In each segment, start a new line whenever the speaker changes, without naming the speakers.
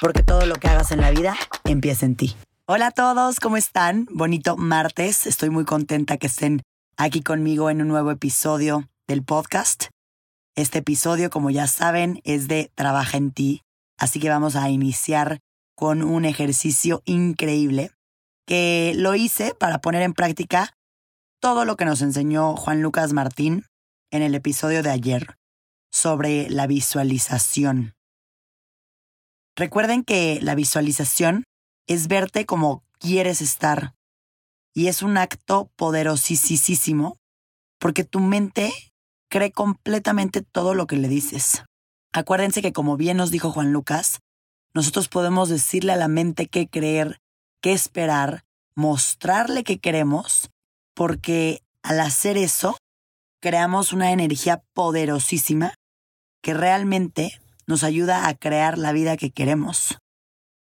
porque todo lo que hagas en la vida empieza en ti. Hola a todos, ¿cómo están? Bonito martes, estoy muy contenta que estén aquí conmigo en un nuevo episodio del podcast. Este episodio, como ya saben, es de Trabaja en ti, así que vamos a iniciar con un ejercicio increíble que lo hice para poner en práctica todo lo que nos enseñó Juan Lucas Martín en el episodio de ayer sobre la visualización. Recuerden que la visualización es verte como quieres estar y es un acto poderosísimo porque tu mente cree completamente todo lo que le dices. Acuérdense que como bien nos dijo Juan Lucas, nosotros podemos decirle a la mente qué creer, qué esperar, mostrarle qué queremos, porque al hacer eso, creamos una energía poderosísima que realmente nos ayuda a crear la vida que queremos.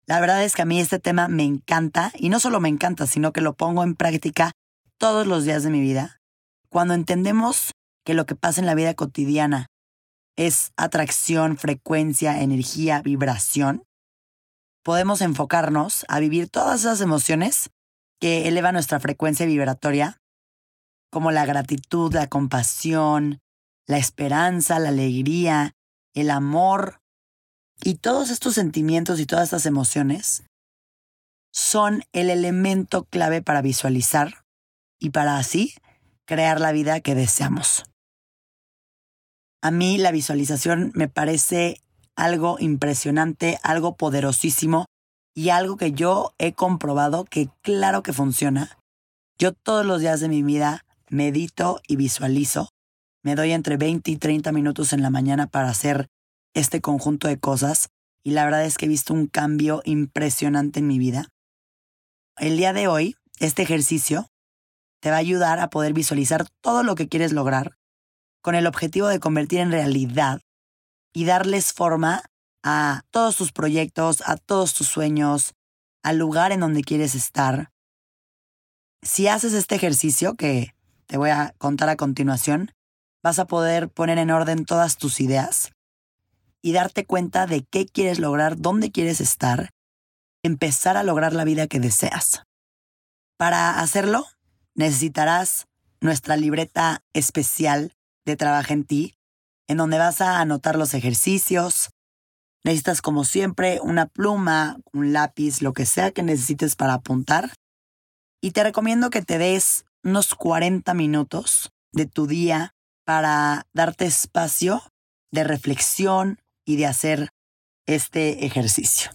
La verdad es que a mí este tema me encanta y no solo me encanta, sino que lo pongo en práctica todos los días de mi vida. Cuando entendemos que lo que pasa en la vida cotidiana es atracción, frecuencia, energía, vibración, podemos enfocarnos a vivir todas esas emociones que elevan nuestra frecuencia vibratoria, como la gratitud, la compasión, la esperanza, la alegría, el amor y todos estos sentimientos y todas estas emociones son el elemento clave para visualizar y para así crear la vida que deseamos. A mí la visualización me parece algo impresionante, algo poderosísimo y algo que yo he comprobado que claro que funciona. Yo todos los días de mi vida medito y visualizo me doy entre 20 y 30 minutos en la mañana para hacer este conjunto de cosas y la verdad es que he visto un cambio impresionante en mi vida. El día de hoy, este ejercicio te va a ayudar a poder visualizar todo lo que quieres lograr con el objetivo de convertir en realidad y darles forma a todos tus proyectos, a todos tus sueños, al lugar en donde quieres estar. Si haces este ejercicio que te voy a contar a continuación, vas a poder poner en orden todas tus ideas y darte cuenta de qué quieres lograr, dónde quieres estar, empezar a lograr la vida que deseas. Para hacerlo, necesitarás nuestra libreta especial de Trabaja en ti, en donde vas a anotar los ejercicios. Necesitas, como siempre, una pluma, un lápiz, lo que sea que necesites para apuntar. Y te recomiendo que te des unos 40 minutos de tu día para darte espacio de reflexión y de hacer este ejercicio.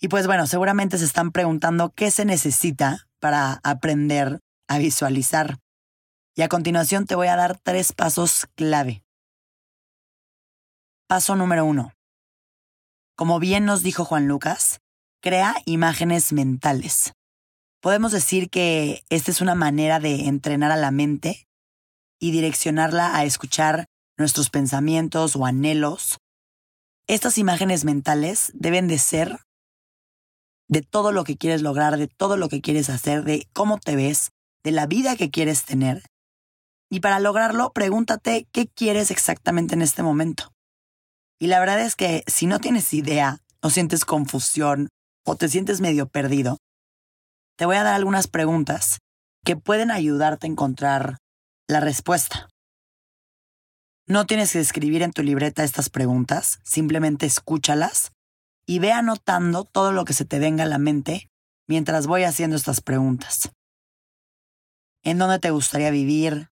Y pues bueno, seguramente se están preguntando qué se necesita para aprender a visualizar. Y a continuación te voy a dar tres pasos clave. Paso número uno. Como bien nos dijo Juan Lucas, crea imágenes mentales. Podemos decir que esta es una manera de entrenar a la mente y direccionarla a escuchar nuestros pensamientos o anhelos. Estas imágenes mentales deben de ser de todo lo que quieres lograr, de todo lo que quieres hacer, de cómo te ves, de la vida que quieres tener. Y para lograrlo, pregúntate qué quieres exactamente en este momento. Y la verdad es que si no tienes idea, o sientes confusión, o te sientes medio perdido, te voy a dar algunas preguntas que pueden ayudarte a encontrar la respuesta. No tienes que escribir en tu libreta estas preguntas, simplemente escúchalas y ve anotando todo lo que se te venga a la mente mientras voy haciendo estas preguntas. ¿En dónde te gustaría vivir?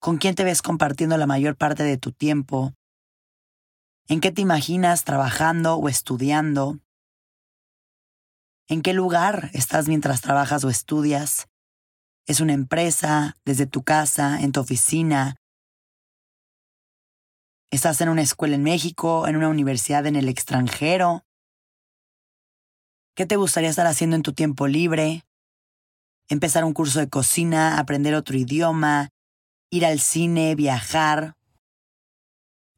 ¿Con quién te ves compartiendo la mayor parte de tu tiempo? ¿En qué te imaginas trabajando o estudiando? ¿En qué lugar estás mientras trabajas o estudias? Es una empresa, desde tu casa, en tu oficina. Estás en una escuela en México, en una universidad en el extranjero. ¿Qué te gustaría estar haciendo en tu tiempo libre? Empezar un curso de cocina, aprender otro idioma, ir al cine, viajar.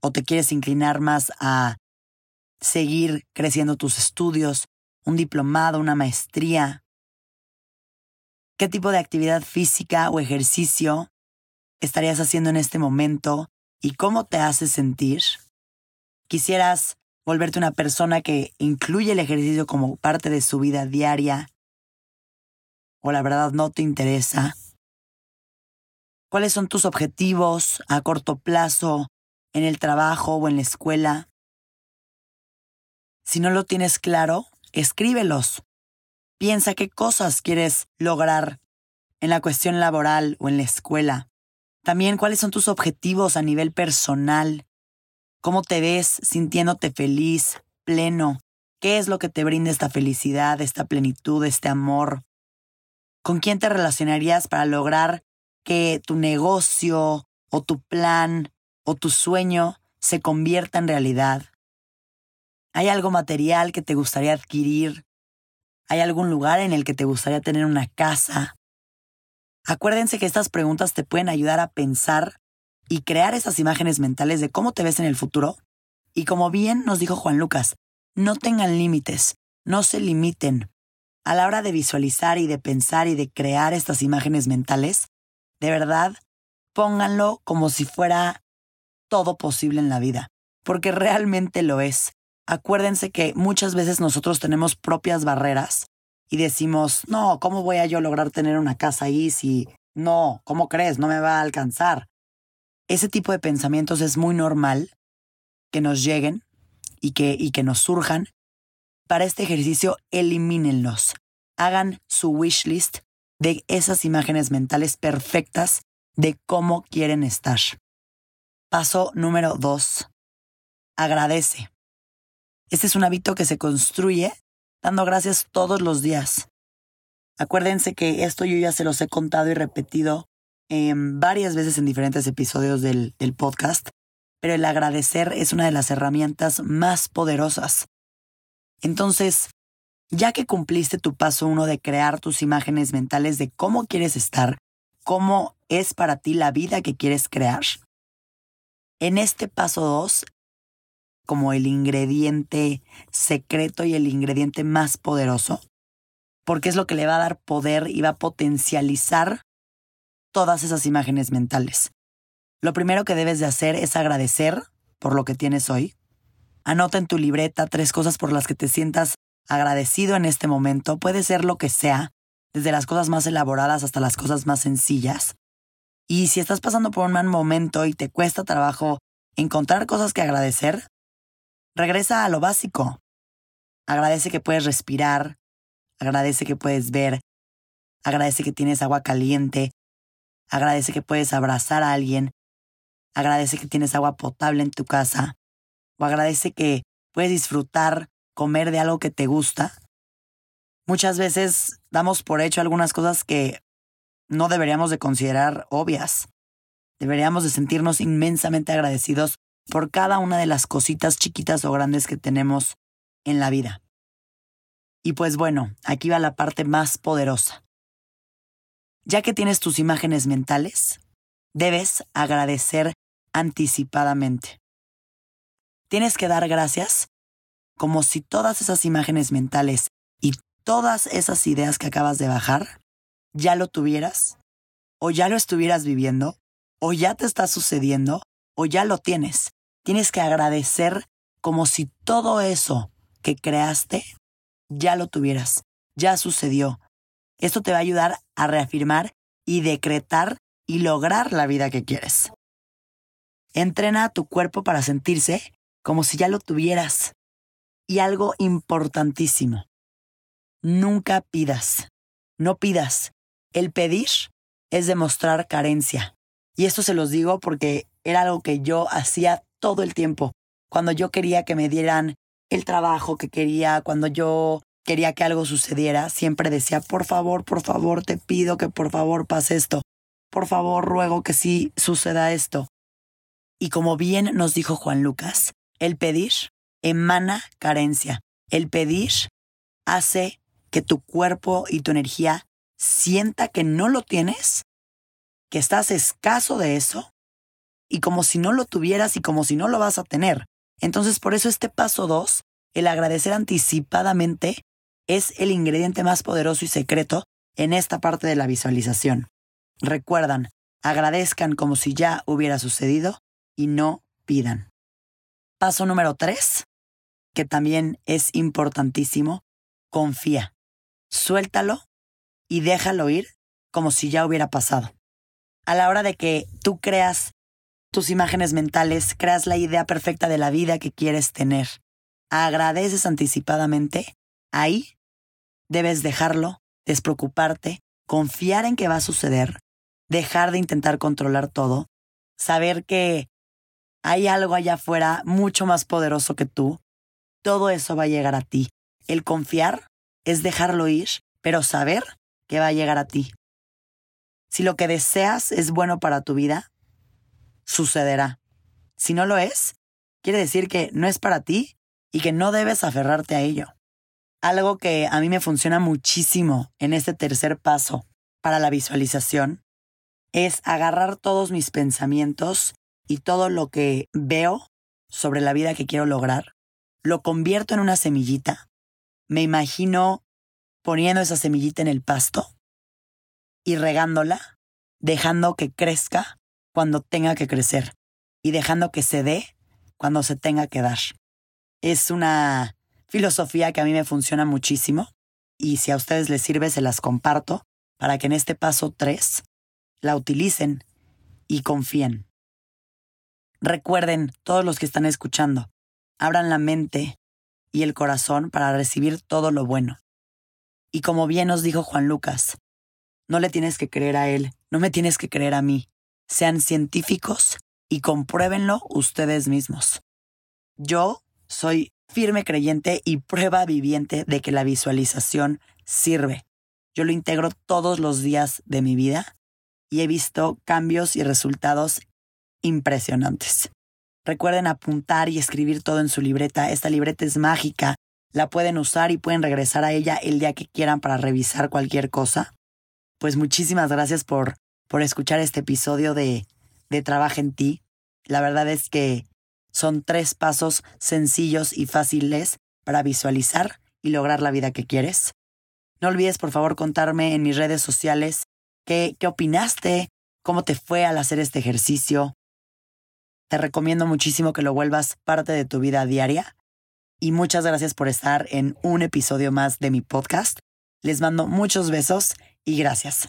¿O te quieres inclinar más a seguir creciendo tus estudios, un diplomado, una maestría? ¿Qué tipo de actividad física o ejercicio estarías haciendo en este momento y cómo te hace sentir? ¿Quisieras volverte una persona que incluye el ejercicio como parte de su vida diaria? ¿O la verdad no te interesa? ¿Cuáles son tus objetivos a corto plazo en el trabajo o en la escuela? Si no lo tienes claro, escríbelos. Piensa qué cosas quieres lograr en la cuestión laboral o en la escuela. También cuáles son tus objetivos a nivel personal. ¿Cómo te ves sintiéndote feliz, pleno? ¿Qué es lo que te brinda esta felicidad, esta plenitud, este amor? ¿Con quién te relacionarías para lograr que tu negocio o tu plan o tu sueño se convierta en realidad? ¿Hay algo material que te gustaría adquirir ¿Hay algún lugar en el que te gustaría tener una casa? Acuérdense que estas preguntas te pueden ayudar a pensar y crear esas imágenes mentales de cómo te ves en el futuro. Y como bien nos dijo Juan Lucas, no tengan límites, no se limiten. A la hora de visualizar y de pensar y de crear estas imágenes mentales, de verdad, pónganlo como si fuera todo posible en la vida, porque realmente lo es acuérdense que muchas veces nosotros tenemos propias barreras y decimos, no, ¿cómo voy a yo lograr tener una casa ahí si no, ¿cómo crees? No me va a alcanzar. Ese tipo de pensamientos es muy normal que nos lleguen y que, y que nos surjan. Para este ejercicio, elimínenlos. Hagan su wish list de esas imágenes mentales perfectas de cómo quieren estar. Paso número dos. Agradece. Este es un hábito que se construye dando gracias todos los días. Acuérdense que esto yo ya se los he contado y repetido varias veces en diferentes episodios del, del podcast, pero el agradecer es una de las herramientas más poderosas. Entonces, ya que cumpliste tu paso uno de crear tus imágenes mentales de cómo quieres estar, cómo es para ti la vida que quieres crear, en este paso dos como el ingrediente secreto y el ingrediente más poderoso, porque es lo que le va a dar poder y va a potencializar todas esas imágenes mentales. Lo primero que debes de hacer es agradecer por lo que tienes hoy. Anota en tu libreta tres cosas por las que te sientas agradecido en este momento. Puede ser lo que sea, desde las cosas más elaboradas hasta las cosas más sencillas. Y si estás pasando por un mal momento y te cuesta trabajo encontrar cosas que agradecer, Regresa a lo básico. Agradece que puedes respirar, agradece que puedes ver, agradece que tienes agua caliente, agradece que puedes abrazar a alguien, agradece que tienes agua potable en tu casa, o agradece que puedes disfrutar comer de algo que te gusta. Muchas veces damos por hecho algunas cosas que no deberíamos de considerar obvias. Deberíamos de sentirnos inmensamente agradecidos por cada una de las cositas chiquitas o grandes que tenemos en la vida. Y pues bueno, aquí va la parte más poderosa. Ya que tienes tus imágenes mentales, debes agradecer anticipadamente. Tienes que dar gracias como si todas esas imágenes mentales y todas esas ideas que acabas de bajar ya lo tuvieras, o ya lo estuvieras viviendo, o ya te está sucediendo, o ya lo tienes. Tienes que agradecer como si todo eso que creaste ya lo tuvieras, ya sucedió. Esto te va a ayudar a reafirmar y decretar y lograr la vida que quieres. Entrena a tu cuerpo para sentirse como si ya lo tuvieras. Y algo importantísimo, nunca pidas, no pidas. El pedir es demostrar carencia. Y esto se los digo porque era algo que yo hacía todo el tiempo. Cuando yo quería que me dieran el trabajo que quería, cuando yo quería que algo sucediera, siempre decía, por favor, por favor, te pido que por favor pase esto. Por favor, ruego que sí suceda esto. Y como bien nos dijo Juan Lucas, el pedir emana carencia. El pedir hace que tu cuerpo y tu energía sienta que no lo tienes, que estás escaso de eso, y como si no lo tuvieras y como si no lo vas a tener. Entonces, por eso este paso 2, el agradecer anticipadamente, es el ingrediente más poderoso y secreto en esta parte de la visualización. Recuerdan, agradezcan como si ya hubiera sucedido y no pidan. Paso número 3, que también es importantísimo, confía. Suéltalo y déjalo ir como si ya hubiera pasado. A la hora de que tú creas tus imágenes mentales, creas la idea perfecta de la vida que quieres tener, agradeces anticipadamente, ahí debes dejarlo, despreocuparte, confiar en que va a suceder, dejar de intentar controlar todo, saber que hay algo allá afuera mucho más poderoso que tú, todo eso va a llegar a ti. El confiar es dejarlo ir, pero saber que va a llegar a ti. Si lo que deseas es bueno para tu vida, sucederá. Si no lo es, quiere decir que no es para ti y que no debes aferrarte a ello. Algo que a mí me funciona muchísimo en este tercer paso para la visualización es agarrar todos mis pensamientos y todo lo que veo sobre la vida que quiero lograr, lo convierto en una semillita, me imagino poniendo esa semillita en el pasto y regándola, dejando que crezca cuando tenga que crecer y dejando que se dé cuando se tenga que dar. Es una filosofía que a mí me funciona muchísimo y si a ustedes les sirve se las comparto para que en este paso 3 la utilicen y confíen. Recuerden, todos los que están escuchando, abran la mente y el corazón para recibir todo lo bueno. Y como bien nos dijo Juan Lucas, no le tienes que creer a él, no me tienes que creer a mí. Sean científicos y compruébenlo ustedes mismos. Yo soy firme creyente y prueba viviente de que la visualización sirve. Yo lo integro todos los días de mi vida y he visto cambios y resultados impresionantes. Recuerden apuntar y escribir todo en su libreta. Esta libreta es mágica. La pueden usar y pueden regresar a ella el día que quieran para revisar cualquier cosa pues muchísimas gracias por, por escuchar este episodio de, de Trabaja en ti. La verdad es que son tres pasos sencillos y fáciles para visualizar y lograr la vida que quieres. No olvides por favor contarme en mis redes sociales qué, qué opinaste, cómo te fue al hacer este ejercicio. Te recomiendo muchísimo que lo vuelvas parte de tu vida diaria. Y muchas gracias por estar en un episodio más de mi podcast. Les mando muchos besos y gracias.